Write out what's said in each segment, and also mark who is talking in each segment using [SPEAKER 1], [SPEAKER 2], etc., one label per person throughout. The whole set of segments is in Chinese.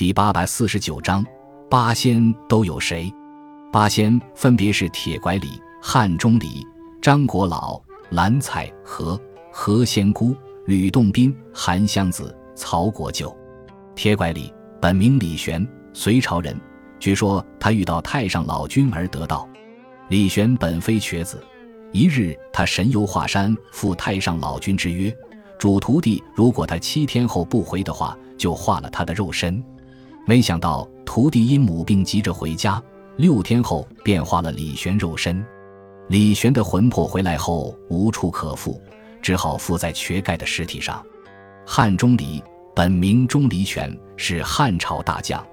[SPEAKER 1] 第八百四十九章八仙都有谁？八仙分别是铁拐李、汉钟离、张国老、蓝采和、何仙姑、吕洞宾、韩湘子、曹国舅。铁拐李本名李玄，隋朝人。据说他遇到太上老君而得道。李玄本非瘸子。一日，他神游华山，赴太上老君之约，主徒弟如果他七天后不回的话，就化了他的肉身。没想到徒弟因母病急着回家，六天后便化了李玄肉身。李玄的魂魄回来后无处可附，只好附在瘸盖的尸体上。汉钟离本名钟离权，是汉朝大将。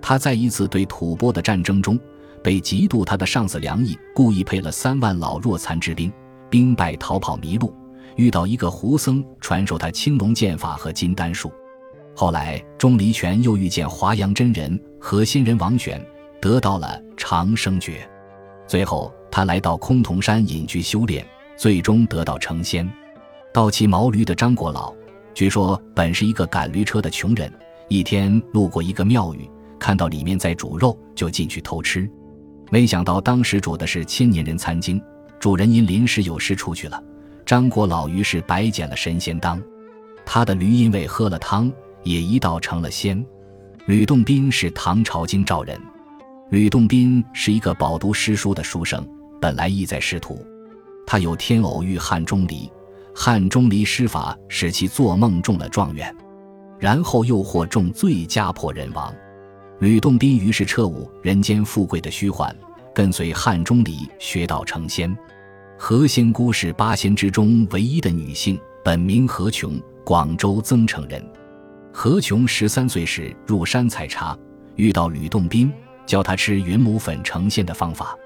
[SPEAKER 1] 他在一次对吐蕃的战争中。被嫉妒他的上司梁毅故意配了三万老弱残之兵，兵败逃跑迷路，遇到一个胡僧传授他青龙剑法和金丹术。后来钟离权又遇见华阳真人和仙人王选，得到了长生诀。最后他来到崆峒山隐居修炼，最终得到成仙。倒骑毛驴的张国老，据说本是一个赶驴车的穷人，一天路过一个庙宇，看到里面在煮肉，就进去偷吃。没想到当时煮的是千年人参精，主人因临时有事出去了，张国老于是白捡了神仙当，他的驴因为喝了汤，也一道成了仙。吕洞宾是唐朝京兆人，吕洞宾是一个饱读诗书的书生，本来意在仕途，他有天偶遇汉钟离，汉钟离施法使其做梦中了状元，然后又获中罪家破人亡。吕洞宾于是彻悟人间富贵的虚幻，跟随汉钟离学道成仙。何仙姑是八仙之中唯一的女性，本名何琼，广州增城人。何琼十三岁时入山采茶，遇到吕洞宾，教他吃云母粉成仙的方法。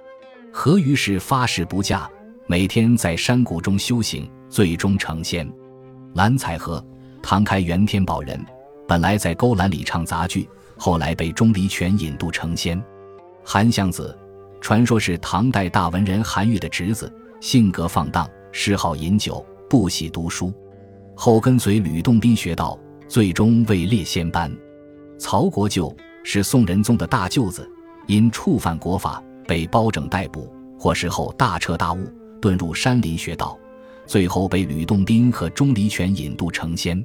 [SPEAKER 1] 何于是发誓不嫁，每天在山谷中修行，最终成仙。蓝采和，唐开元天宝人，本来在勾栏里唱杂剧。后来被钟离权引渡成仙，韩湘子，传说是唐代大文人韩愈的侄子，性格放荡，嗜好饮酒，不喜读书，后跟随吕洞宾学道，最终位列仙班。曹国舅是宋仁宗的大舅子，因触犯国法被包拯逮捕，获释后大彻大悟，遁入山林学道，最后被吕洞宾和钟离权引渡成仙。